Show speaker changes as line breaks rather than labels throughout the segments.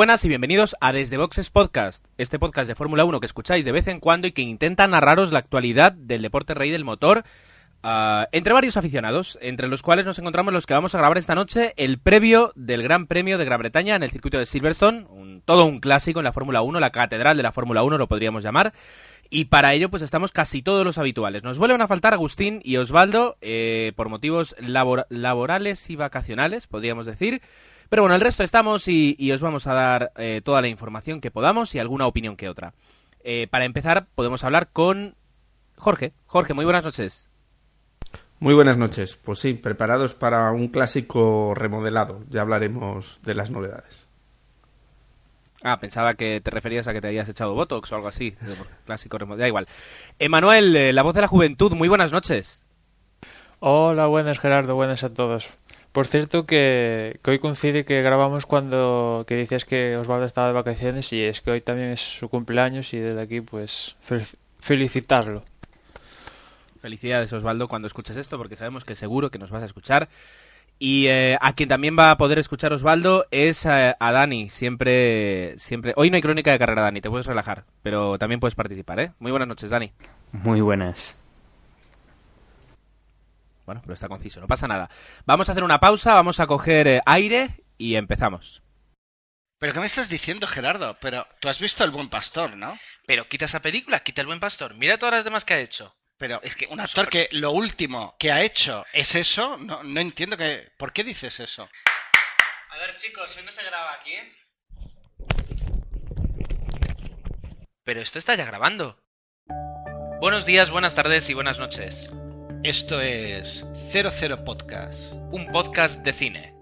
buenas y bienvenidos a Desde Boxes Podcast, este podcast de Fórmula 1 que escucháis de vez en cuando y que intenta narraros la actualidad del deporte rey del motor ah, entre varios aficionados, entre los cuales nos encontramos los que vamos a grabar esta noche el previo del Gran Premio de Gran Bretaña en el circuito de Silverstone, un- todo un clásico en la Fórmula 1, la catedral de la Fórmula 1 lo podríamos llamar. Y para ello, pues estamos casi todos los habituales. Nos vuelven a faltar Agustín y Osvaldo eh, por motivos labor- laborales y vacacionales, podríamos decir. Pero bueno, el resto estamos y, y os vamos a dar eh, toda la información que podamos y alguna opinión que otra. Eh, para empezar, podemos hablar con Jorge. Jorge, muy buenas noches.
Muy buenas noches. Pues sí, preparados para un clásico remodelado. Ya hablaremos de las novedades.
Ah, pensaba que te referías a que te habías echado Botox o algo así. Clásico remo- Da igual. Emanuel, eh, la voz de la juventud, muy buenas noches.
Hola, buenas Gerardo, buenas a todos. Por cierto que, que hoy coincide que grabamos cuando que dices que Osvaldo estaba de vacaciones y es que hoy también es su cumpleaños y desde aquí pues fel- felicitarlo.
Felicidades, Osvaldo, cuando escuches esto, porque sabemos que seguro que nos vas a escuchar. Y eh, a quien también va a poder escuchar Osvaldo es eh, a Dani. Siempre, siempre. Hoy no hay crónica de carrera, Dani, te puedes relajar, pero también puedes participar, ¿eh? Muy buenas noches, Dani.
Muy buenas.
Bueno, pero está conciso, no pasa nada. Vamos a hacer una pausa, vamos a coger eh, aire y empezamos.
¿Pero qué me estás diciendo, Gerardo? Pero tú has visto El Buen Pastor, ¿no?
Pero quita esa película, quita el buen pastor. Mira todas las demás que ha hecho.
Pero
Es que
un actor que lo último que ha hecho es eso, no, no entiendo que... ¿Por qué dices eso?
A ver, chicos, hoy no se graba aquí, ¿eh? Pero esto está ya grabando. Buenos días, buenas tardes y buenas noches.
Esto es 00 Podcast.
Un podcast de cine.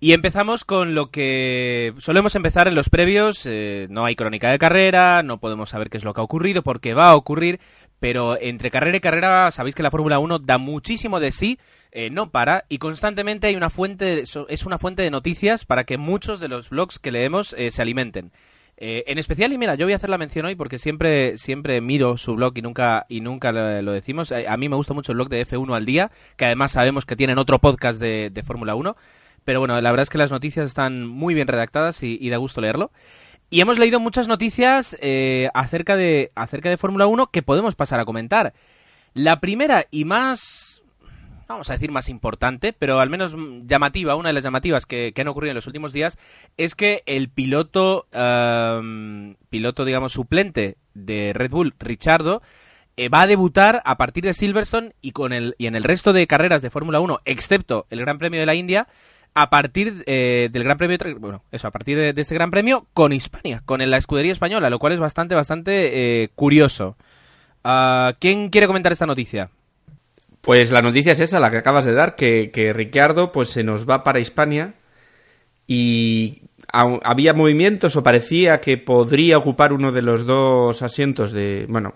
Y empezamos con lo que solemos empezar en los previos. eh, no hay crónica de carrera, no podemos saber qué es lo que ha ocurrido, porque va a ocurrir, pero entre carrera y carrera sabéis que la Fórmula 1 da muchísimo de sí, eh, no para, y constantemente hay una fuente, es una fuente de noticias para que muchos de los blogs que leemos eh, se alimenten. Eh, en especial, y mira, yo voy a hacer la mención hoy porque siempre, siempre miro su blog y nunca, y nunca lo, decimos. Eh, a mí me gusta mucho el blog de F1 al día, que además sabemos que tienen otro podcast de, de Fórmula 1. Pero bueno, la verdad es que las noticias están muy bien redactadas y, y da gusto leerlo. Y hemos leído muchas noticias eh, acerca de, acerca de Fórmula 1 que podemos pasar a comentar. La primera y más, vamos a decir más importante, pero al menos mm, llamativa, una de las llamativas que, que han ocurrido en los últimos días, es que el piloto, ehm, piloto digamos suplente de Red Bull, Richardo, eh, va a debutar a partir de Silverstone y, con el, y en el resto de carreras de Fórmula 1, excepto el Gran Premio de la India, a partir eh, del Gran Premio, bueno, eso, a partir de, de este Gran Premio con Hispania, con la escudería española, lo cual es bastante, bastante eh, curioso. Ah, ¿Quién quiere comentar esta noticia?
Pues la noticia es esa, la que acabas de dar, que, que Ricciardo pues, se nos va para Hispania y au- había movimientos o parecía que podría ocupar uno de los dos asientos de, bueno,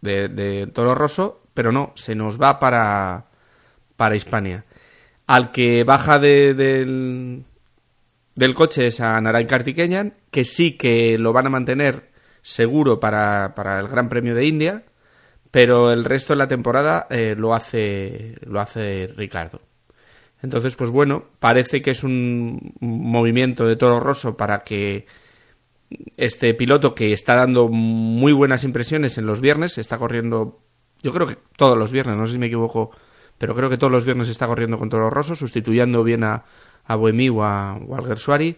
de, de Toro Rosso, pero no, se nos va para, para Hispania. Al que baja de- del, del coche es a Narain Kartikeyan, que sí que lo van a mantener seguro para, para el Gran Premio de India, pero el resto de la temporada eh, lo hace lo hace Ricardo. Entonces, pues bueno, parece que es un movimiento de Toro Rosso para que este piloto que está dando muy buenas impresiones en los viernes, está corriendo, yo creo que todos los viernes, no sé si me equivoco, pero creo que todos los viernes está corriendo con Toro Rosso, sustituyendo bien a, a Boemi o a, o al Gersuari,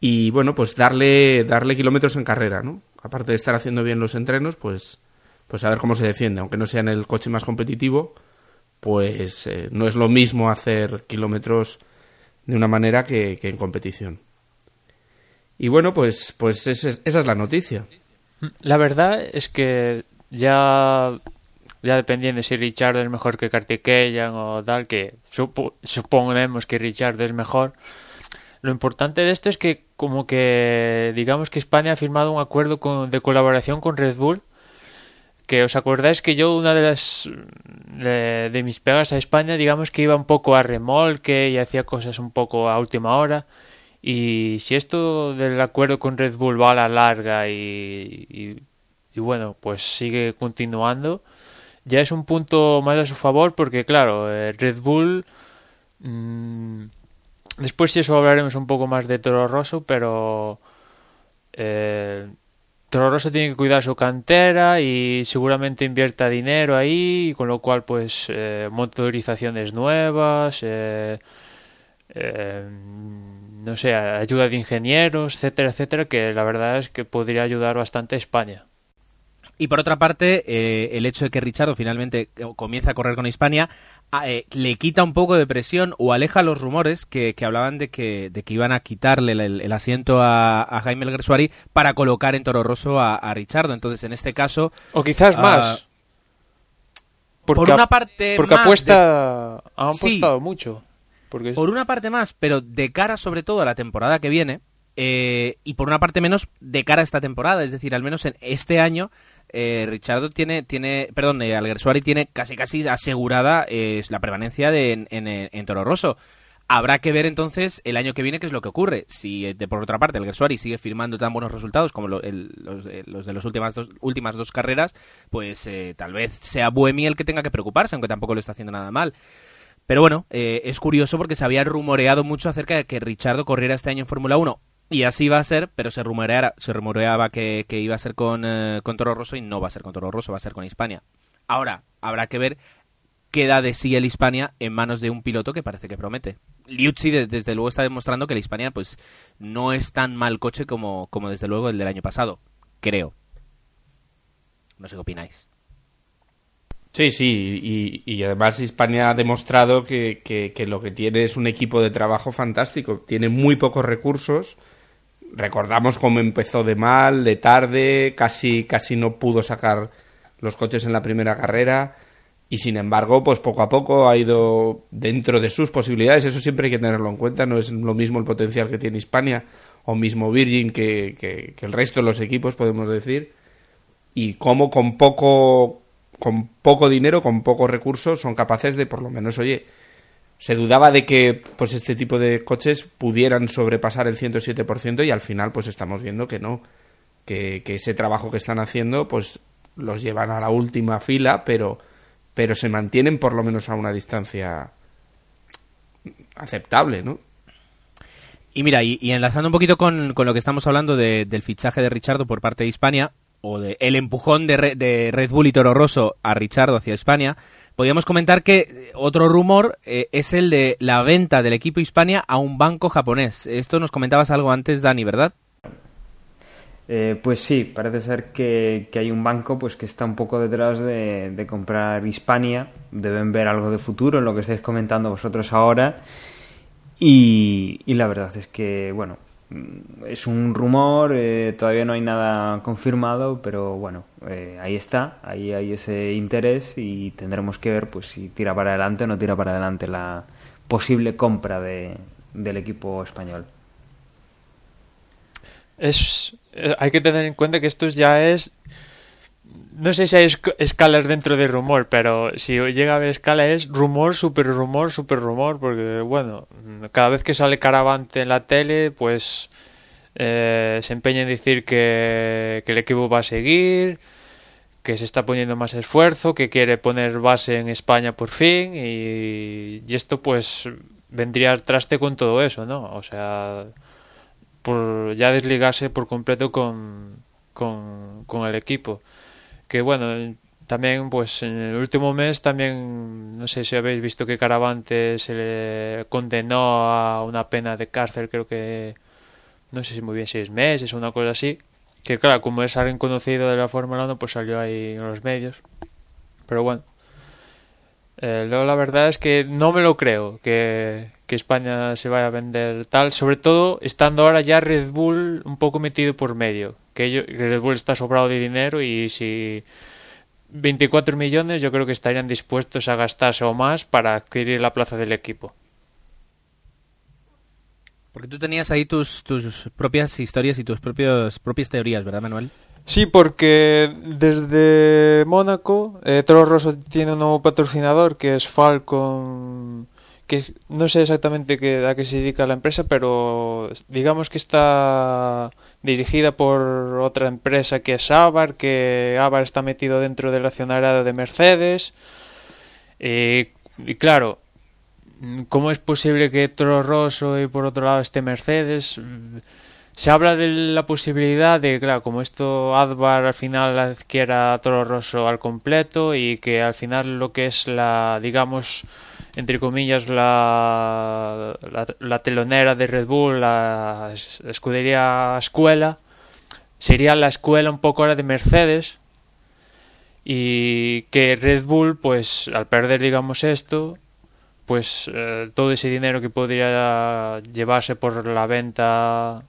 y bueno, pues darle, darle kilómetros en carrera, ¿no? Aparte de estar haciendo bien los entrenos, pues, pues a ver cómo se defiende, aunque no sea en el coche más competitivo, pues eh, no es lo mismo hacer kilómetros de una manera que, que en competición. Y bueno, pues, pues esa es la noticia.
La verdad es que ya ya dependiendo si Richard es mejor que Kartikeyan o tal, que supo- suponemos que Richard es mejor. Lo importante de esto es que como que digamos que España ha firmado un acuerdo con- de colaboración con Red Bull que os acordáis que yo una de las de, mis pegas a España digamos que iba un poco a remolque y hacía cosas un poco a última hora. Y si esto del acuerdo con Red Bull va a la larga y, y, y bueno pues sigue continuando ya es un punto más a su favor porque claro eh, Red Bull mmm, después si eso hablaremos un poco más de Toro Rosso pero eh, Toro Rosso tiene que cuidar su cantera y seguramente invierta dinero ahí, con lo cual pues eh, motorizaciones nuevas, eh, eh, no sé, ayuda de ingenieros, etcétera, etcétera, que la verdad es que podría ayudar bastante a España.
Y por otra parte, el hecho de que Richardo finalmente comience a correr con Hispania eh, le quita un poco de presión o aleja los rumores que, que hablaban de que, de que iban a quitarle el, el asiento a, a Jaime Alguersuari para colocar en Toro Rosso a, a Richardo. Entonces, en este caso...
O quizás más.
Uh, porque por una parte
porque
más
apuesta
de...
han apostado sí, mucho porque
por una parte más pero de cara sobre todo a la temporada que viene eh, y por una parte menos de cara a esta temporada es decir al menos en este año eh, Richardo tiene, tiene perdón, eh, Alguersuari tiene casi casi asegurada eh, la permanencia de, en, en, Toro Rosso. Habrá que ver entonces el año que viene qué es lo que ocurre. Si de por otra parte Alguersuari sigue firmando tan buenos resultados como el, los, de las últimas dos, últimas dos carreras, pues eh, tal vez sea Buemi el que tenga que preocuparse, aunque tampoco lo está haciendo nada mal. Pero bueno, eh, es curioso porque se había rumoreado mucho acerca de que Richardo corriera este año en Fórmula 1. Y así va a ser, pero se rumoreaba, se rumoreaba que, que iba a ser con, eh, con Toro Rosso y no va a ser con Toro Rosso, va a ser con Hispania. Ahora, habrá que ver qué da de sí el Hispania en manos de un piloto que parece que promete. Liuzzi de, desde luego está demostrando que el Hispania pues no es tan mal coche como, como desde luego el del año pasado, creo. No sé qué opináis.
Sí, sí, y, y, además Hispania ha demostrado que, que, lo que tiene es un equipo de trabajo fantástico. Tiene muy pocos recursos. Recordamos cómo empezó de mal, de tarde, casi, casi no pudo sacar los coches en la primera carrera. Y sin embargo, pues poco a poco ha ido dentro de sus posibilidades. Eso siempre hay que tenerlo en cuenta. No es lo mismo el potencial que tiene Hispania o mismo Virgin que, que, que el resto de los equipos, podemos decir. Y cómo con poco con poco dinero, con pocos recursos, son capaces de, por lo menos, oye, se dudaba de que pues este tipo de coches pudieran sobrepasar el 107% y al final pues estamos viendo que no, que, ese trabajo que están haciendo pues los llevan a la última fila, pero, pero se mantienen por lo menos a una distancia aceptable, ¿no?
Y mira, y, enlazando un poquito con, con, lo que estamos hablando de, del fichaje de Richardo por parte de Hispania, o de el empujón de, Re, de Red Bull y Toro Rosso a Richardo hacia España, podríamos comentar que otro rumor eh, es el de la venta del equipo Hispania a un banco japonés. Esto nos comentabas algo antes, Dani, ¿verdad?
Eh, pues sí, parece ser que, hay un banco pues que está un poco detrás de, comprar Hispania. Deben ver algo de futuro en lo que estáis comentando vosotros ahora. Y la verdad es que, bueno, es un rumor, eh, todavía no hay nada confirmado, pero bueno, eh, ahí está, ahí hay ese interés y tendremos que ver pues si tira para adelante o no tira para adelante la posible compra de, del equipo español.
Es, eh, hay que tener en cuenta que esto ya es no sé si hay escalas dentro de rumor, pero si llega a haber escala es rumor, super rumor, super rumor, porque bueno, cada vez que sale Caravante en la tele, pues eh, se empeña en decir que, el equipo va a seguir, que se está poniendo más esfuerzo, que quiere poner base en España por fin, y, esto pues vendría al traste con todo eso, ¿no? O sea, por ya desligarse por completo con, con el equipo que bueno, también pues en el último mes también no sé si habéis visto que Caravante se le condenó a una pena de cárcel creo que no sé si muy bien seis meses o una cosa así que claro como es alguien conocido de la Fórmula 1 pues salió ahí en los medios. Pero bueno eh, luego la verdad es que no me lo creo que, que España se vaya a vender tal sobre todo estando ahora ya Red Bull un poco metido por medio que ellos, Red Bull está sobrado de dinero y si 24 millones yo creo que estarían dispuestos a gastarse o más para adquirir la plaza del equipo.
Porque tú tenías ahí tus, tus propias historias y tus propios, propias teorías, ¿verdad, Manuel?
Sí, porque desde Mónaco, eh, Toro Rosso tiene un nuevo patrocinador que es Falcon, que no sé exactamente qué, a qué se dedica la empresa, pero digamos que está dirigida por otra empresa que es Avar, que Avar está metido dentro del accionariado de Mercedes. Eh, y claro, ¿cómo es posible que Toro Rosso y por otro lado esté Mercedes? Se habla de la posibilidad de, claro, como esto Advar al final adquiera Toro Rosso al completo y que al final lo que es la, digamos, entre comillas, la, la, telonera de Red Bull, la escudería escuela, sería la escuela un poco ahora de Mercedes y que Red Bull, pues al perder, digamos, esto, pues eh, todo ese dinero que podría llevarse por la venta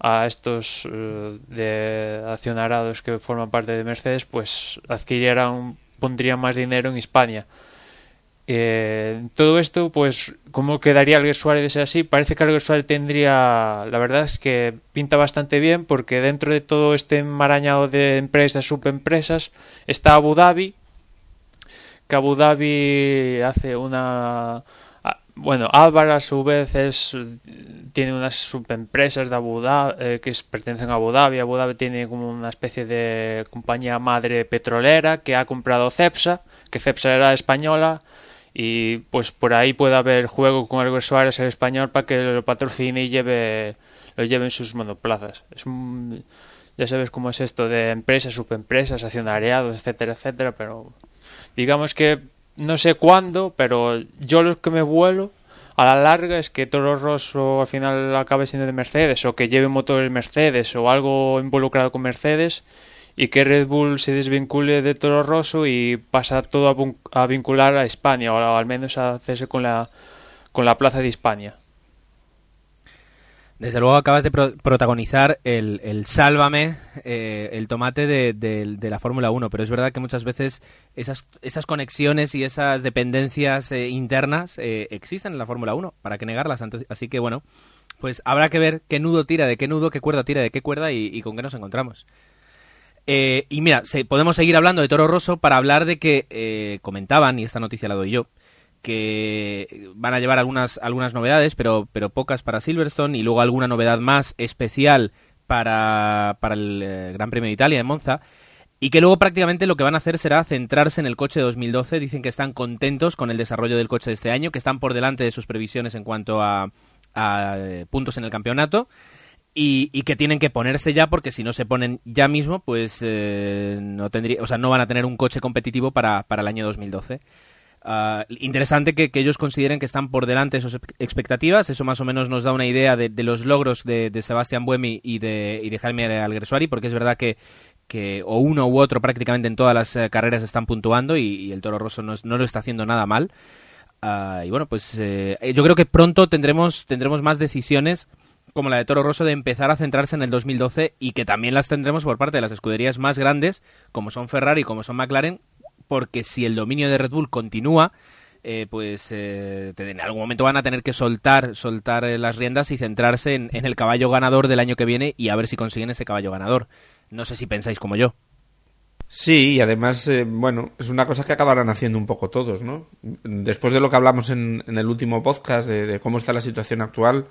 a estos uh, de accionarados que forman parte de Mercedes, pues adquirieran, pondrían más dinero en España. Eh, todo esto, pues, ¿cómo quedaría Alguer Suárez de ser así? Parece que Alguer Suárez tendría, la verdad es que pinta bastante bien, porque dentro de todo este enmarañado de empresas, subempresas, está Abu Dhabi, que Abu Dhabi hace una bueno, Álvaro a su vez es, tiene unas subempresas de Abu Dhabi, eh, que pertenecen a Abu Dhabi. Abu Dhabi tiene como una especie de compañía madre petrolera que ha comprado Cepsa, que Cepsa era española y pues por ahí puede haber juego con Albert Suárez el español para que lo patrocine y lleve lo lleve en sus monoplazas. Es ya sabes cómo es esto de empresas, subempresas, accionariados, etcétera, etcétera, pero digamos que no sé cuándo, pero yo lo que me vuelo a la larga es que Toro Rosso al final acabe siendo de Mercedes o que lleve motores Mercedes o algo involucrado con Mercedes y que Red Bull se desvincule de Toro Rosso y pasa todo a, vincular a España o al menos a hacerse con la, con la plaza de España.
Desde luego acabas de protagonizar el, el sálvame, eh, el tomate de, de, la Fórmula 1, pero es verdad que muchas veces esas, esas conexiones y esas dependencias eh, internas eh, existen en la Fórmula 1, ¿para qué negarlas? Así que bueno, pues habrá que ver qué nudo tira de qué nudo, qué cuerda tira de qué cuerda y, con qué nos encontramos. Y mira, podemos seguir hablando de Toro Rosso para hablar de que comentaban, y esta noticia la doy yo, que van a llevar algunas, algunas novedades, pero, pero pocas para Silverstone y luego alguna novedad más especial para, para el eh, Gran Premio de Italia en Monza. Y que luego prácticamente lo que van a hacer será centrarse en el coche de 2012. Dicen que están contentos con el desarrollo del coche de este año, que están por delante de sus previsiones en cuanto a, a eh, puntos en el campeonato. Y, y, que tienen que ponerse ya porque si no se ponen ya mismo pues eh, no tendría o sea no van a tener un coche competitivo para, para el año 2012 Ah, interesante que, ellos consideren que están por delante de sus expectativas. Eso más o menos nos da una idea de, los logros de, Sebastián Buemi y de, y de Jaime Alguersuari, porque es verdad que, que o uno u otro prácticamente en todas las eh, carreras están puntuando y, el Toro Rosso no, no, lo está haciendo nada mal. Ah, y bueno, pues eh, yo creo que pronto tendremos, tendremos más decisiones como la de Toro Rosso de empezar a centrarse en el 2012 y que también las tendremos por parte de las escuderías más grandes como son Ferrari, como son McLaren, porque si el dominio de Red Bull continúa, eh, pues eh, en algún momento van a tener que soltar, soltar eh, las riendas y centrarse en, el caballo ganador del año que viene y a ver si consiguen ese caballo ganador. No sé si pensáis como yo.
Sí, y además, bueno, es una cosa que acabarán haciendo un poco todos, ¿no? Después de lo que hablamos en, el último podcast, de, cómo está la situación actual,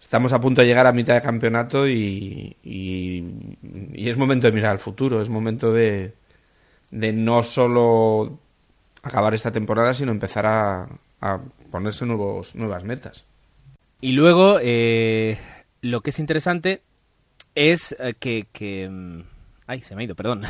estamos a punto de llegar a mitad de campeonato y, y es momento de mirar al futuro, es momento de, de no solo acabar esta temporada, sino empezar a, ponerse nuevos, nuevas metas.
Y luego, eh, lo que es interesante es eh, que, mm, Ay, se me ha ido, perdón.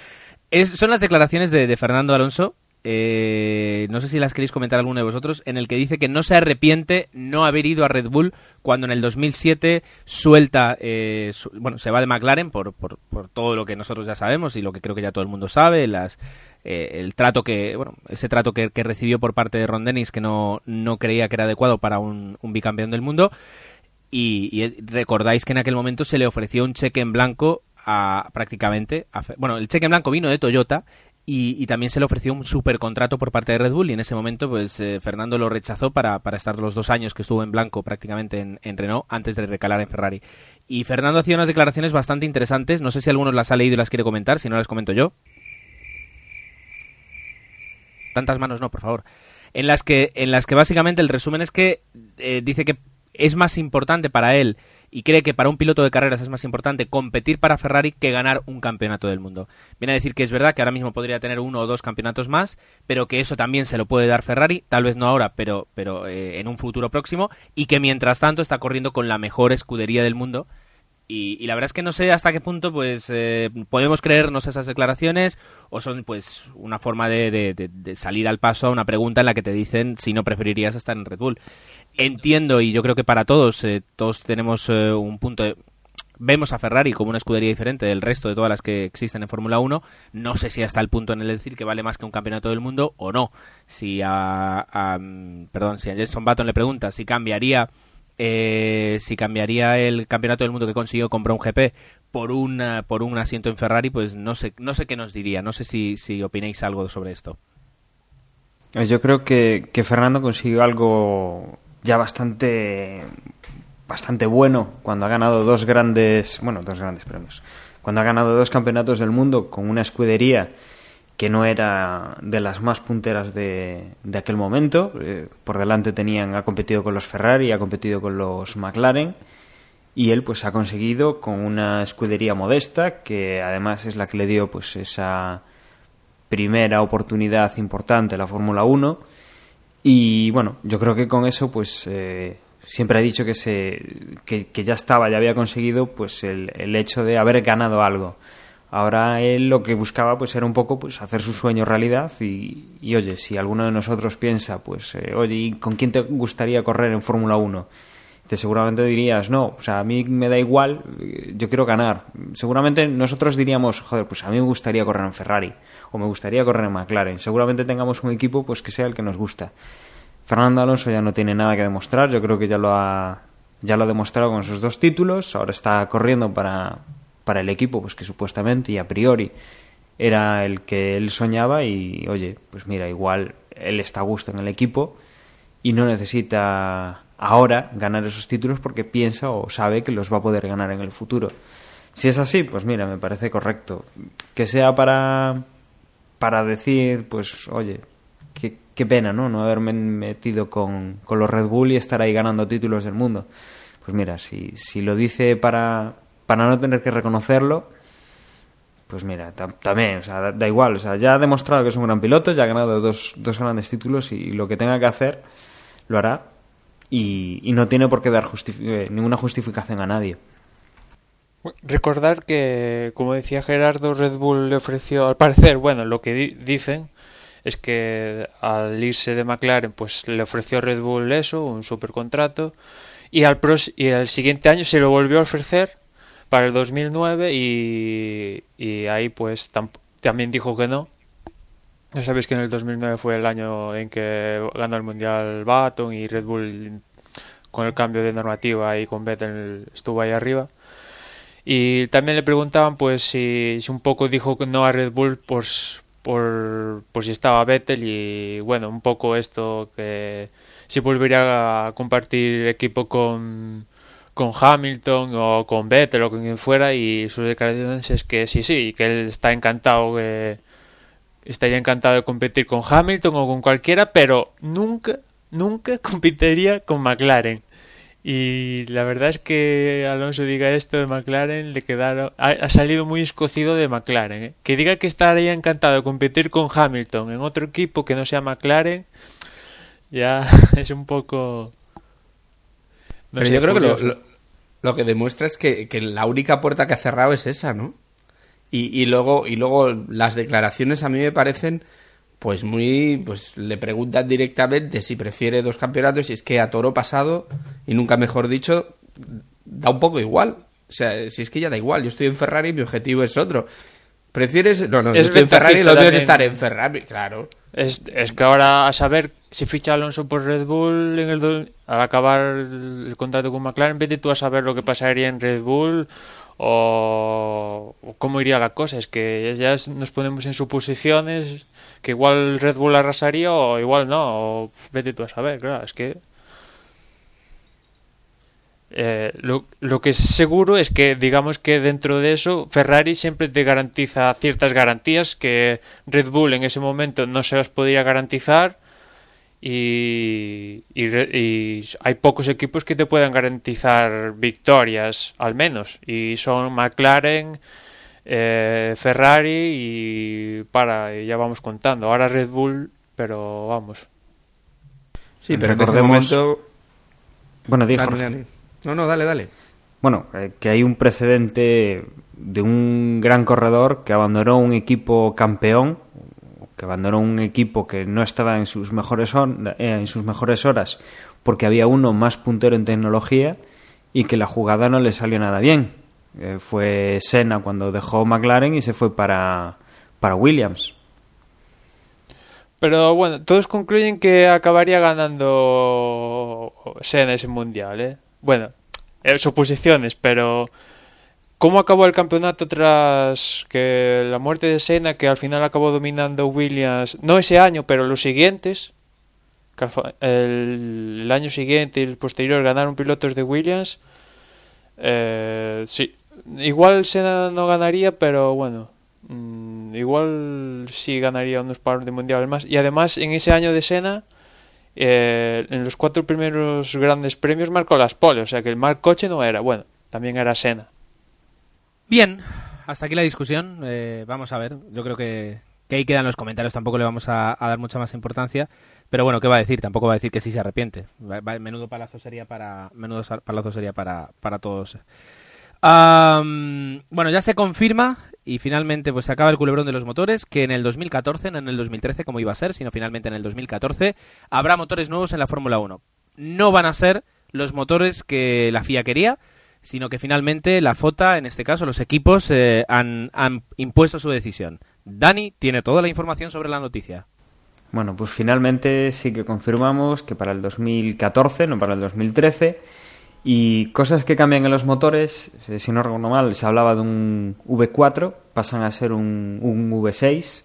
Son las declaraciones de Fernando Alonso eh, no sé si las queréis comentar alguno de vosotros, en el que dice que no se arrepiente no haber ido a Red Bull cuando en el 2007 suelta, eh, bueno, se va de McLaren por, por, todo lo que nosotros ya sabemos y lo que creo que ya todo el mundo sabe, las, eh, el trato que, bueno, ese trato que, recibió por parte de Ron Dennis que no, no creía que era adecuado para un, bicampeón del mundo. Y, recordáis que en aquel momento se le ofreció un cheque en blanco a prácticamente, bueno, el cheque en blanco vino de Toyota y, también se le ofreció un supercontrato por parte de Red Bull y en ese momento pues eh, Fernando lo rechazó para, para, estar los dos años que estuvo en blanco prácticamente en, Renault antes de recalar en Ferrari. Y Fernando hacía unas declaraciones bastante interesantes. No sé si alguno las ha leído y las quiere comentar, si no las comento yo. Tantas manos no, por favor. En las que, en las que básicamente el resumen es que eh, dice que es más importante para él y cree que para un piloto de carreras es más importante competir para Ferrari que ganar un campeonato del mundo. Viene a decir que es verdad que ahora mismo podría tener uno o dos campeonatos más, pero que eso también se lo puede dar Ferrari, tal vez no ahora, pero, pero eh, en un futuro próximo, y que mientras tanto está corriendo con la mejor escudería del mundo. Y, la verdad es que no sé hasta qué punto pues eh, podemos creernos esas declaraciones o son pues una forma de, de salir al paso a una pregunta en la que te dicen si no preferirías estar en Red Bull entiendo y yo creo que para todos, eh, todos tenemos eh, un punto de... Vemos a Ferrari como una escudería diferente del resto de todas las que existen en Fórmula 1. No sé si hasta el punto en el decir que vale más que un campeonato del mundo o no. Si a, mm, perdón, si a Jenson Button le pregunta si cambiaría eh, si cambiaría el campeonato del mundo que consiguió con Brown GP por un por un asiento en Ferrari, pues no sé no sé qué nos diría. No sé si, si opináis algo sobre esto.
Yo creo que Fernando consiguió algo ya bastante bastante bueno cuando ha ganado dos grandes, bueno, dos grandes premios. Cuando ha ganado dos campeonatos del mundo con una escudería que no era de las más punteras de, de aquel momento. Eh, por delante tenían, ha competido con los Ferrari, ha competido con los McLaren y él pues ha conseguido con una escudería modesta que además es la que le dio pues esa primera oportunidad importante la Fórmula 1 y bueno, yo creo que con eso, pues eh, siempre ha dicho que, se, que, ya estaba, ya había conseguido pues el, el, hecho de haber ganado algo. Ahora él lo que buscaba pues era un poco pues hacer su sueño realidad y, y oye, si alguno de nosotros piensa pues eh, oye, ¿y con quién te gustaría correr en Fórmula 1? Te seguramente dirías, no, o sea, a mí me da igual, yo quiero ganar. Seguramente nosotros diríamos, joder, pues a mí me gustaría correr en Ferrari o me gustaría correr en McLaren. Seguramente tengamos un equipo pues que sea el que nos gusta. Fernando Alonso ya no tiene nada que demostrar, yo creo que ya lo ha ya lo ha demostrado con esos dos títulos, ahora está corriendo para, para el equipo pues que supuestamente y a priori era el que él soñaba y oye, pues mira, igual él está a gusto en el equipo y no necesita ahora ganar esos títulos porque piensa o sabe que los va a poder ganar en el futuro. Si es así, pues mira, me parece correcto. Que sea para para decir, pues, oye, qué, qué pena, ¿no? No haberme metido con, con, los Red Bull y estar ahí ganando títulos del mundo. Pues mira, si, si lo dice para, para no tener que reconocerlo, pues mira, también, o sea, da, igual, o sea, ya ha demostrado que es un gran piloto, ya ha ganado dos, dos grandes títulos y, lo que tenga que hacer lo hará y, y no tiene por qué dar eh, ninguna justificación a nadie.
Recordar que, como decía Gerardo, Red Bull le ofreció, al parecer, bueno, lo que di dicen es que al irse de McLaren, pues le ofreció Red Bull eso, un super contrato, y al, y al siguiente año se lo volvió a ofrecer para el 2009 y, y ahí pues también dijo que no. Ya sabéis que en el 2009 fue el año en que ganó el Mundial Baton y Red Bull con el cambio de normativa y con Vettel estuvo ahí arriba. Y también le preguntaban pues si, un poco dijo que no a Red Bull pues, por, por si estaba Vettel y bueno, un poco esto que si volvería a compartir equipo con, con Hamilton o con Vettel o con quien fuera y sus declaraciones es que sí, sí, que él está encantado que estaría encantado de competir con Hamilton o con cualquiera, pero nunca, nunca competiría con McLaren. Y la verdad es que Alonso diga esto de McLaren, le quedaron, ha, salido muy escocido de McLaren. ¿eh? Que diga que estaría encantado de competir con Hamilton en otro equipo que no sea McLaren, ya es un poco.
Pero yo creo que lo, lo, que demuestra es que, que, la única puerta que ha cerrado es esa, ¿no? Y, y, luego, y luego las declaraciones a mí me parecen pues muy, pues le preguntan directamente si prefiere dos campeonatos y es que a toro pasado, y nunca mejor dicho, da un poco igual. O sea, si es que ya da igual, yo estoy en Ferrari y mi objetivo es otro. ¿Prefieres? No, no, yo estoy en Ferrari y lo mío es estar en Ferrari, claro.
Es, es, que ahora a saber si ficha Alonso por Red Bull en el al acabar el contrato con McLaren, vete tú a saber lo que pasaría en Red Bull o, cómo iría la cosa. Es que ya nos ponemos en suposiciones que igual Red Bull arrasaría o igual no, o vete tú a saber, claro, es que... Eh, lo, lo, que es seguro es que, digamos que dentro de eso, Ferrari siempre te garantiza ciertas garantías que Red Bull en ese momento no se las podía garantizar y, y, y, hay pocos equipos que te puedan garantizar victorias, al menos, y son McLaren, eh, Ferrari y para, y ya vamos contando. Ahora Red Bull, pero vamos.
Sí, pero en ese momento...
Bueno, dijo.
No, no, dale, dale.
Bueno, eh, que hay un precedente de un gran corredor que abandonó un equipo campeón, que abandonó un equipo que no estaba en sus mejores, eh, en sus mejores horas porque había uno más puntero en tecnología y que la jugada no le salió nada bien. Eh, fue Senna cuando dejó McLaren y se fue para, para Williams.
Pero bueno, todos concluyen que acabaría ganando Senna ese mundial, ¿eh? Bueno, eh, suposiciones, pero ¿cómo acabó el campeonato tras que la muerte de Senna, que al final acabó dominando Williams, no ese año, pero los siguientes? El, año siguiente y el posterior ganaron pilotos de Williams. Eh, sí, igual Senna no ganaría, pero bueno, mmm, igual sí ganaría unos paros de mundiales más. Y además, en ese año de Senna eh, en los cuatro primeros grandes premios marcó las poles, o sea que el mal coche no era, bueno, también era Sena.
Bien, hasta aquí la discusión. Eh, vamos a ver, yo creo que, que, ahí quedan los comentarios, tampoco le vamos a, dar mucha más importancia. Pero bueno, ¿qué va a decir? Tampoco va a decir que sí se arrepiente. Menudo palazo sería para menudo palazo sería para, para todos. Bueno, ya se confirma y finalmente pues se acaba el culebrón de los motores, que en el 2014, no en el 2013 como iba a ser, sino finalmente en el 2014, habrá motores nuevos en la Fórmula 1. No van a ser los motores que la FIA quería, sino que finalmente la FOTA, en este caso los equipos, eh, han, han impuesto su decisión. Dani tiene toda la información sobre la noticia.
Bueno, pues finalmente sí que confirmamos que para el 2014, no para el 2013, y cosas que cambian en los motores, si no recuerdo mal, se hablaba de un V4, pasan a ser un, un V6.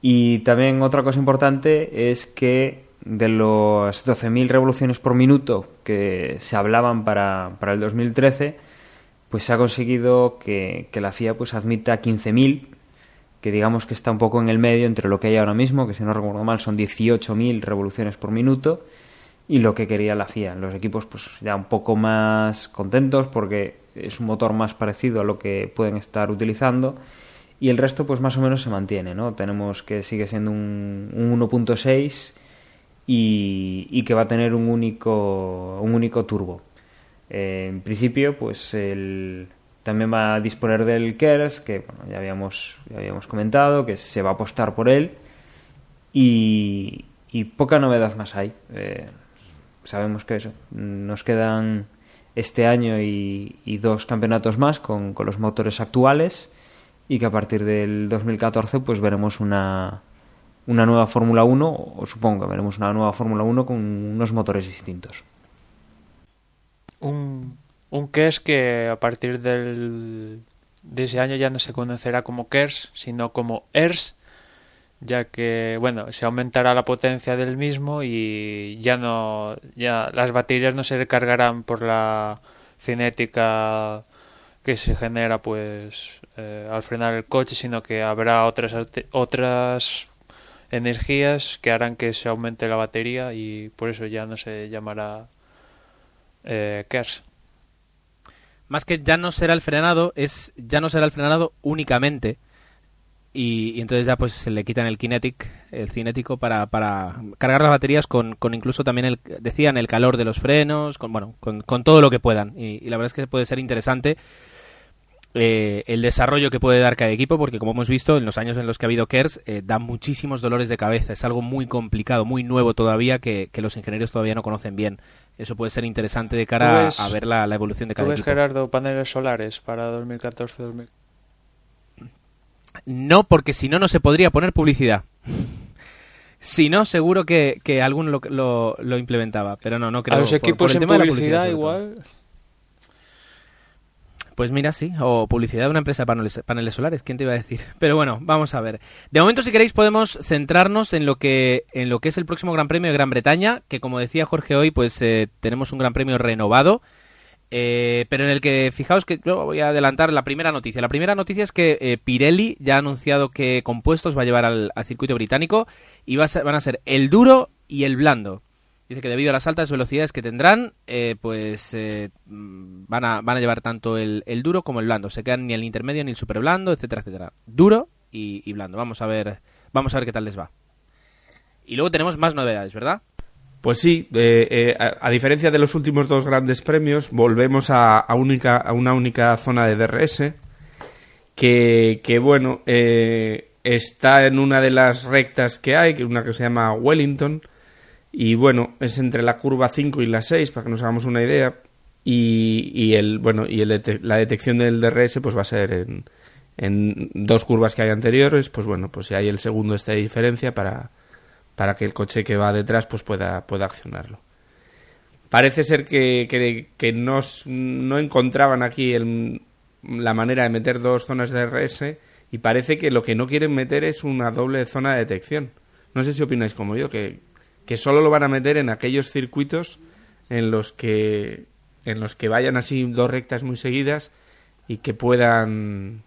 Y también otra cosa importante es que de las 12.000 revoluciones por minuto que se hablaban para, para, el 2013, pues se ha conseguido que, que la FIA pues admita 15.000, que digamos que está un poco en el medio entre lo que hay ahora mismo, que si no recuerdo mal son 18.000 revoluciones por minuto, y lo que quería la FIA. Los equipos pues ya un poco más contentos porque es un motor más parecido a lo que pueden estar utilizando y el resto pues más o menos se mantiene, ¿no? Tenemos que sigue siendo un, un 1.6 y, que va a tener un único un único turbo. Eh, en principio pues el también va a disponer del KERS, que bueno, ya habíamos ya habíamos comentado que se va a apostar por él y, y poca novedad más hay. Eh, sabemos que eso, nos quedan este año y, y dos campeonatos más con, con, los motores actuales y que a partir del 2014 pues veremos una, una nueva Fórmula 1 o supongo que veremos una nueva Fórmula 1 con unos motores distintos.
Un, un KERS que a partir del, de ese año ya no se conocerá como KERS, sino como ERS ya que bueno se aumentará la potencia del mismo y ya no ya las baterías no se recargarán por la cinética que se genera pues eh, al frenar el coche sino que habrá otras otras energías que harán que se aumente la batería y por eso ya no se llamará eh, KERS
más que ya no será el frenado es ya no será el frenado únicamente y, entonces ya pues se le quitan el kinetic, el cinético para, para cargar las baterías con, con incluso también el, decían el calor de los frenos, con bueno, con, con todo lo que puedan. Y, y, la verdad es que puede ser interesante eh, el desarrollo que puede dar cada equipo, porque como hemos visto en los años en los que ha habido KERS, eh, da muchísimos dolores de cabeza. Es algo muy complicado, muy nuevo todavía que, que los ingenieros todavía no conocen bien. Eso puede ser interesante de cara ves, a, ver la, la, evolución de cada
¿tú ves,
equipo.
Gerardo, paneles solares para 2014-2015?
No, porque si no, no se podría poner publicidad. si no, seguro que, que alguno lo, lo, lo, implementaba, pero no, no creo.
A los equipos por, por el en publicidad, publicidad igual.
Pues mira, sí, o publicidad de una empresa de paneles, paneles, solares, ¿quién te iba a decir? Pero bueno, vamos a ver. De momento, si queréis, podemos centrarnos en lo que en lo que es el próximo Gran Premio de Gran Bretaña, que como decía Jorge hoy, pues eh, tenemos un Gran Premio renovado eh, pero en el que fijaos que yo voy a adelantar la primera noticia. La primera noticia es que eh, Pirelli ya ha anunciado que compuestos va a llevar al, al circuito británico y va a ser- van a ser el duro y el blando. Dice que debido a las altas velocidades que tendrán, eh, pues eh, van, a, van a llevar tanto el, el duro como el blando. Se quedan ni el intermedio ni el super blando, etcétera, etcétera. Duro y, blando. Vamos a ver, vamos a ver qué tal les va. Y luego tenemos más novedades, ¿verdad?
Pues sí, eh, eh, a, diferencia de los últimos dos grandes premios, volvemos a, a única, a una única zona de DRS que, que, bueno, eh, está en una de las rectas que hay, que una que se llama Wellington, y bueno, es entre la curva 5 y la 6, para que nos hagamos una idea, y, y el, bueno, y el la detección del DRS pues va a ser en, en dos curvas que hay anteriores, pues bueno, pues si hay el segundo esta diferencia para, para que el coche que va detrás pues pueda, pueda accionarlo. Parece ser que, que, no, no encontraban aquí el- la manera de meter dos zonas de RS y parece que lo que no quieren meter es una doble zona de detección. No sé si opináis como yo, que, que solo lo van a meter en aquellos circuitos en los que en los que vayan así dos rectas muy seguidas y que puedan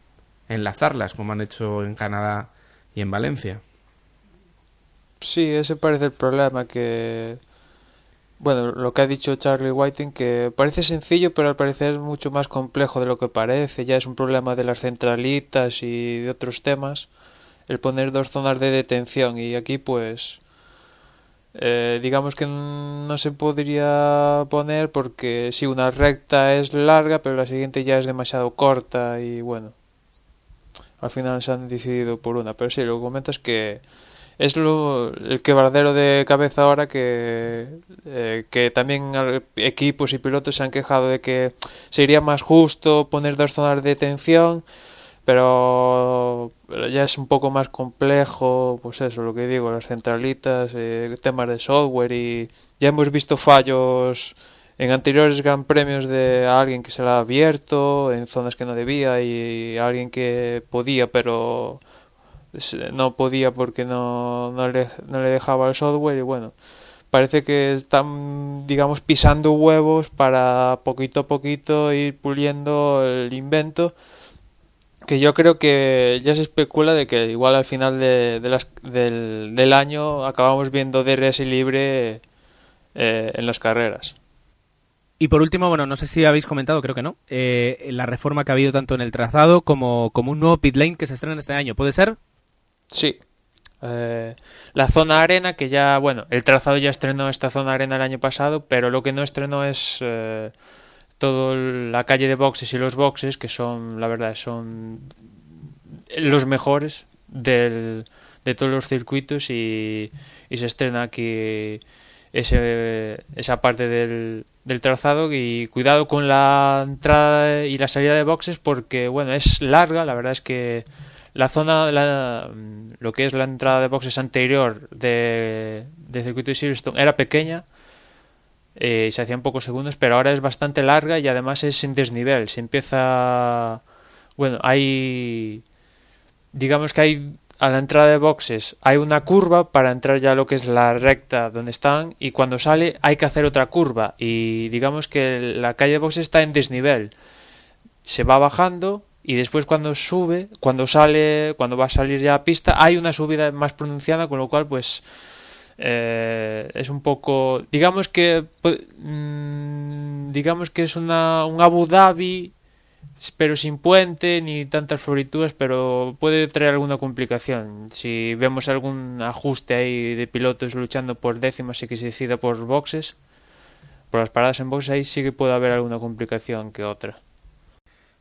enlazarlas como han hecho en Canadá y en Valencia.
Sí, ese parece el problema que... Bueno, lo que ha dicho Charlie Whiting, que parece sencillo, pero al parecer es mucho más complejo de lo que parece. Ya es un problema de las centralitas y de otros temas. El poner dos zonas de detención. Y aquí, pues... eh, digamos que no se podría poner porque si una recta es larga, pero la siguiente ya es demasiado corta y bueno. Al final se han decidido por una. Pero sí, lo que comentas que es lo, el quebradero de cabeza ahora que, eh, que también equipos y pilotos se han quejado de que sería más justo poner dos zonas de detención, pero ya es un poco más complejo, pues eso, lo que digo, las centralitas, eh, temas de software y ya hemos visto fallos en anteriores gran premios de alguien que se la ha abierto en zonas que no debía y alguien que podía pero se- no podía porque no, no, le, no le dejaba el software y bueno, parece que están, digamos, pisando huevos para poquito a poquito ir puliendo el invento que yo creo que ya se especula de que igual al final de, de las- del, del año acabamos viendo DRS libre eh, en las carreras.
Y por último, bueno, no sé si habéis comentado, creo que no, eh, la reforma que ha habido tanto en el trazado como, como un nuevo pit lane que se estrena este año. ¿Puede ser?
Sí. Eh, la zona arena, que ya, bueno, el trazado ya estrenó esta zona arena el año pasado, pero lo que no estrenó es todo la calle de boxes y los boxes, que son, la verdad, son los mejores del, de todos los circuitos y, y se estrena aquí ese, esa parte del, del trazado. Y cuidado con la entrada y la salida de boxes porque bueno es larga. La verdad es que la zona la- lo que es la entrada de boxes anterior de, del circuito de Silverstone era pequeña eh, se hacían pocos segundos pero ahora es bastante larga y además es en desnivel. Se empieza bueno hay digamos que hay a la entrada de boxes hay una curva para entrar ya a lo que es la recta donde están y cuando sale hay que hacer otra curva y digamos que la calle de boxes está en desnivel. Se va bajando y después cuando sube cuando sale cuando va a salir ya a pista hay una subida más pronunciada con lo cual pues eh, es un poco digamos que mm, digamos que es una un Abu Dhabi pero sin puente ni tantas florituras, pero puede traer alguna complicación. Si vemos algún ajuste ahí de pilotos luchando por décimas y que se decida por boxes, por las paradas en boxes, ahí sí que puede haber alguna complicación que otra.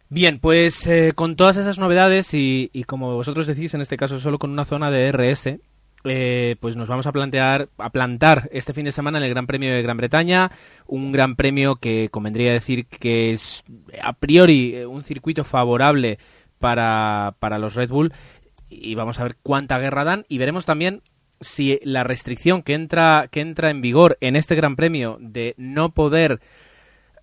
Bien, pues eh, con todas esas novedades y, y como vosotros decís, en este caso solo con una zona de RS, eh, pues nos vamos a plantear, a plantar este fin de semana en el Gran Premio de Gran Bretaña, un Gran Premio que convendría decir que es a priori eh, un circuito favorable para, para los Red Bull. Y vamos a ver cuánta guerra dan y veremos también si la restricción que entra, que entra en vigor en este Gran Premio de no poder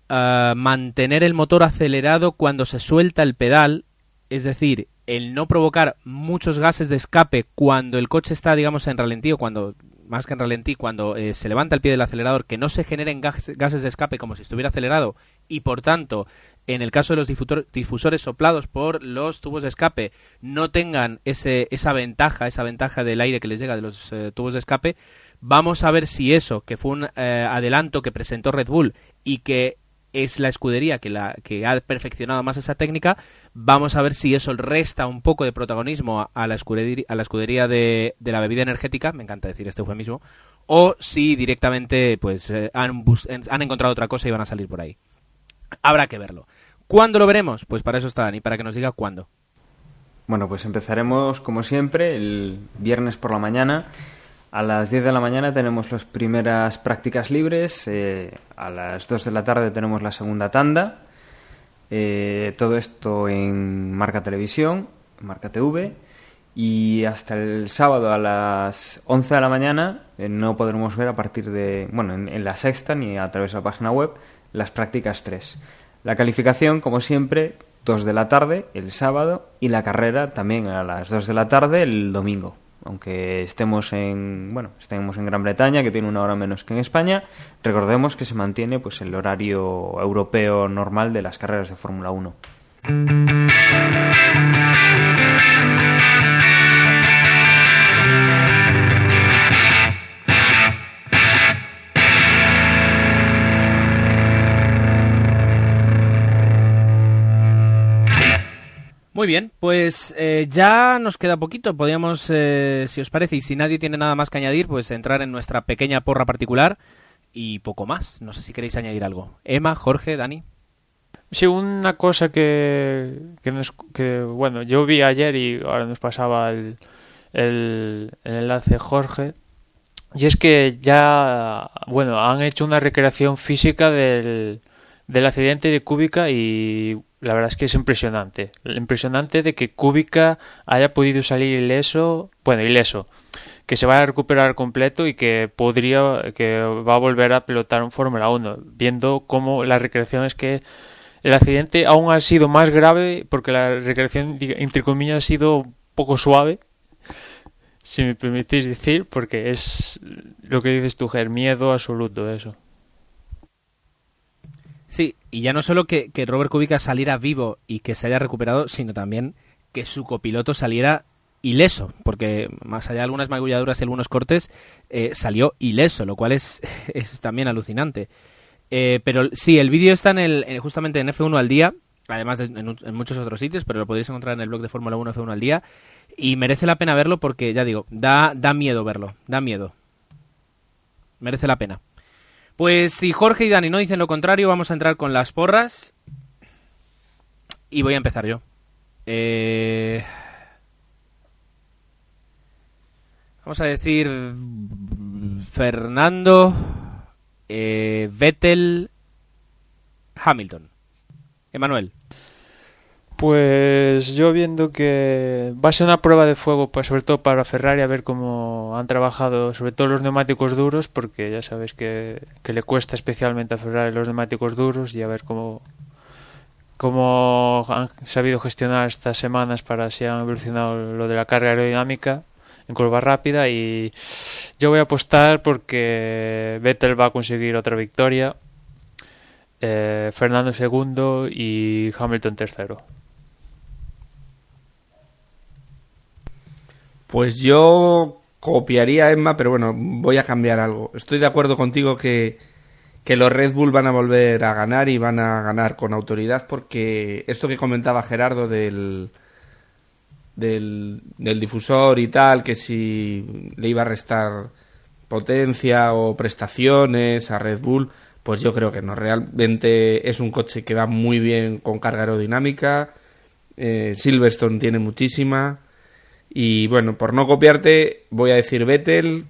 ah, mantener el motor acelerado cuando se suelta el pedal, es decir, el no provocar muchos gases de escape cuando el coche está, digamos, en ralentí o cuando más que en ralentí, cuando eh, se levanta el pie del acelerador, que no se generen gases de escape como si estuviera acelerado y por tanto, en el caso de los difusores soplados por los tubos de escape, no tengan ese, esa ventaja, esa ventaja del aire que les llega de los eh, tubos de escape, vamos a ver si eso, que fue un eh, adelanto que presentó Red Bull y que es la escudería que, la, que ha perfeccionado más esa técnica. Vamos a ver si eso resta un poco de protagonismo a, la escudería, a la escudería de, la bebida energética, me encanta decir este eufemismo, o si directamente pues eh, han, han encontrado otra cosa y van a salir por ahí. Habrá que verlo. ¿Cuándo lo veremos? Pues para eso está Dani, para que nos diga cuándo.
Bueno, pues empezaremos como siempre el viernes por la mañana a las 10 de la mañana tenemos las primeras prácticas libres, eh, a las 2 de la tarde tenemos la segunda tanda, eh, todo esto en Marca Televisión, Marca TV, y hasta el sábado a las 11 de la mañana eh, no podremos ver a partir de, bueno, en, la sexta ni a través de la página web, las prácticas 3. La calificación, como siempre, 2 de la tarde el sábado y la carrera también a las 2 de la tarde el domingo aunque estemos en bueno estemos en Gran Bretaña que tiene una hora menos que en España recordemos que se mantiene pues el horario europeo normal de las carreras de Fórmula 1
Muy bien, pues eh, ya nos queda poquito. Podríamos, eh, si os parece, y si nadie tiene nada más que añadir, pues entrar en nuestra pequeña porra particular y poco más. No sé si queréis añadir algo. Emma, Jorge, Dani.
Sí, una cosa que, que, bueno, yo vi ayer y ahora nos pasaba el, el, el enlace Jorge. Y es que ya, bueno, han hecho una recreación física del, del accidente de Cúbica y la verdad es que es impresionante. Impresionante de que Kubica haya podido salir ileso, bueno, ileso, que se vaya a recuperar completo y que podría, que va a volver a pilotar un Fórmula 1, viendo cómo la recreación es que el accidente aún ha sido más grave porque la recreación, entre comillas, ha sido poco suave, si me permitís decir, porque es lo que dices tú, Ger, miedo absoluto eso.
Sí, y ya no solo que, Robert Kubica saliera vivo y que se haya recuperado, sino también que su copiloto saliera ileso, porque más allá de algunas magulladuras y algunos cortes, eh, salió ileso, lo cual es, es también alucinante. Eh, pero sí, el vídeo está en el, justamente en F1 al día, además de, en, muchos otros sitios, pero lo podéis encontrar en el blog de Fórmula 1 F1 al día, y merece la pena verlo porque, ya digo, da, da miedo verlo, da miedo. Merece la pena. Pues si Jorge y Dani no dicen lo contrario, vamos a entrar con las porras. Y voy a empezar yo. Eh, vamos a decir Fernando, eh, Vettel, Hamilton. Emanuel.
Pues yo viendo que va a ser una prueba de fuego, pues sobre todo para Ferrari, a ver cómo han trabajado, sobre todo los neumáticos duros, porque ya sabes que, le cuesta especialmente a Ferrari los neumáticos duros y a ver cómo, cómo han sabido gestionar estas semanas para si han evolucionado lo de la carga aerodinámica en curva rápida y yo voy a apostar porque Vettel va a conseguir otra victoria, eh, Fernando segundo y Hamilton tercero.
Pues yo copiaría a Emma, pero bueno, voy a cambiar algo. Estoy de acuerdo contigo que, que los Red Bull van a volver a ganar y van a ganar con autoridad porque esto que comentaba Gerardo del, del, del difusor y tal, que si le iba a restar potencia o prestaciones a Red Bull, pues yo creo que no. Realmente es un coche que va muy bien con carga aerodinámica. Eh, Silverstone tiene muchísima. Y bueno, por no copiarte, voy a decir Vettel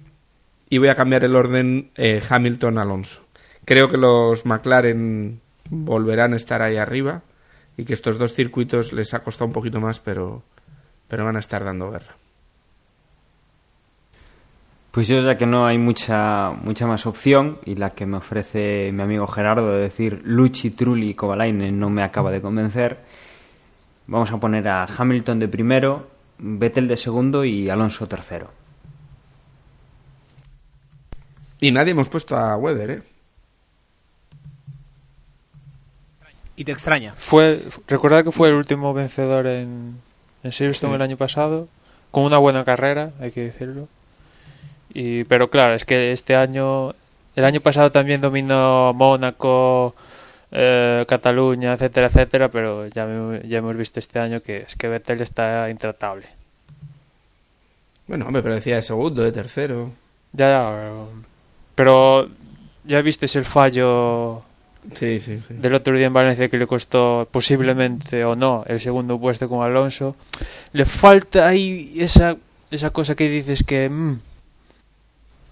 y voy a cambiar el orden eh, Hamilton-Alonso. Creo que los McLaren volverán a estar ahí arriba y que estos dos circuitos les ha costado un poquito más, pero, pero van a estar dando guerra.
Pues yo ya que no hay mucha mucha más opción y la que me ofrece mi amigo Gerardo de decir Luchi, Trulli y Kovalainen no me acaba de convencer, vamos a poner a Hamilton de primero, Vettel de segundo y Alonso tercero.
Y nadie hemos puesto a Weber, ¿eh?
Y te extraña.
Fue, recordar que fue el último vencedor en, en Silverstone
Sí.
el año pasado, con una buena carrera, hay que decirlo. Y, pero claro, es que este año, el año pasado también dominó Mónaco, eh, Cataluña, etcétera, etcétera, pero ya, me- ya hemos visto este año que es que Vettel está intratable.
Bueno, hombre, pero decía de segundo, de tercero.
Ya, ya, pero ya visteis el fallo
Sí, sí, sí.
del otro día en Valencia que le costó posiblemente o no el segundo puesto con Alonso. Le falta ahí esa, esa cosa que dices que... mm,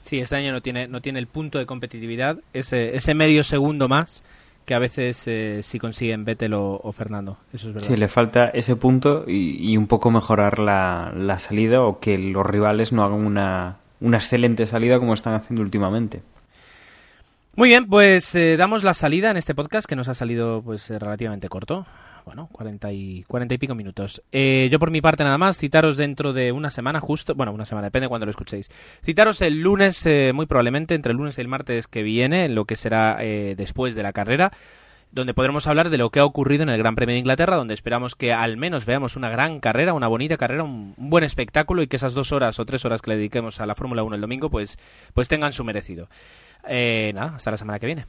Sí, este año no tiene, no tiene el punto de competitividad, ese, ese medio segundo más que a veces eh, sí consiguen Vettel o, o Fernando. Eso es verdad.
Sí, le falta ese punto y, y un poco mejorar la, la salida o que los rivales no hagan una, una excelente salida como están haciendo últimamente.
Muy bien, pues eh, damos la salida en este podcast que nos ha salido pues eh, relativamente corto. Bueno, 40 y, 40 y pico minutos. Eh, yo por mi parte nada más, citaros dentro de una semana justo, bueno, una semana, depende de cuando lo escuchéis. Citaros el lunes, eh, muy probablemente, entre el lunes y el martes que viene, lo que será eh, después de la carrera, donde podremos hablar de lo que ha ocurrido en el Gran Premio de Inglaterra, donde esperamos que al menos veamos una gran carrera, una bonita carrera, un, buen espectáculo y que esas dos horas o tres horas que le dediquemos a la Fórmula 1 el domingo, pues, pues tengan su merecido. Eh, nada, hasta la semana que viene.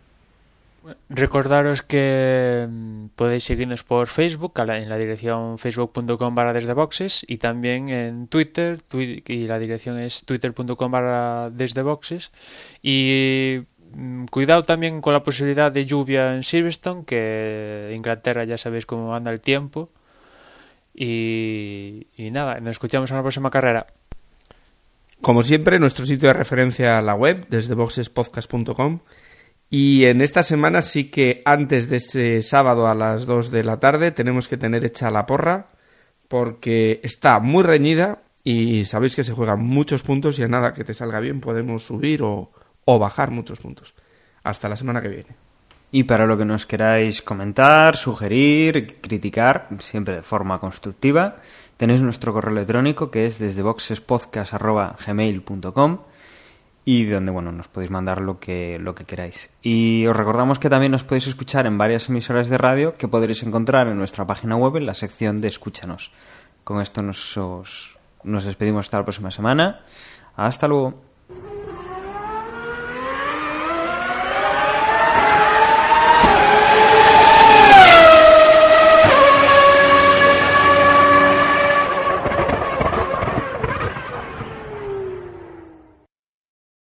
Recordaros que mm, podéis seguirnos por Facebook en la dirección facebook.com barra desde boxes y también en Twitter twi- y la dirección es twitter.com barra desde boxes y mm, cuidado también con la posibilidad de lluvia en Silverstone que Inglaterra ya sabéis cómo anda el tiempo y, y nada, nos escuchamos en la próxima carrera.
Como siempre, nuestro sitio de referencia a la web, desde boxespodcast.com. Y en esta semana sí que antes de ese sábado a las 2 de la tarde tenemos que tener hecha la porra porque está muy reñida y sabéis que se juegan muchos puntos y a nada que te salga bien podemos subir o, o bajar muchos puntos. Hasta la semana que viene.
Y para lo que nos queráis comentar, sugerir, criticar, siempre de forma constructiva, tenéis nuestro correo electrónico que es desde boxespodcast.gmail.com y donde bueno nos podéis mandar lo que, lo que queráis. Y os recordamos que también nos podéis escuchar en varias emisoras de radio que podréis encontrar en nuestra página web en la sección de Escúchanos. Con esto nos, os- nos despedimos hasta la próxima semana. Hasta luego.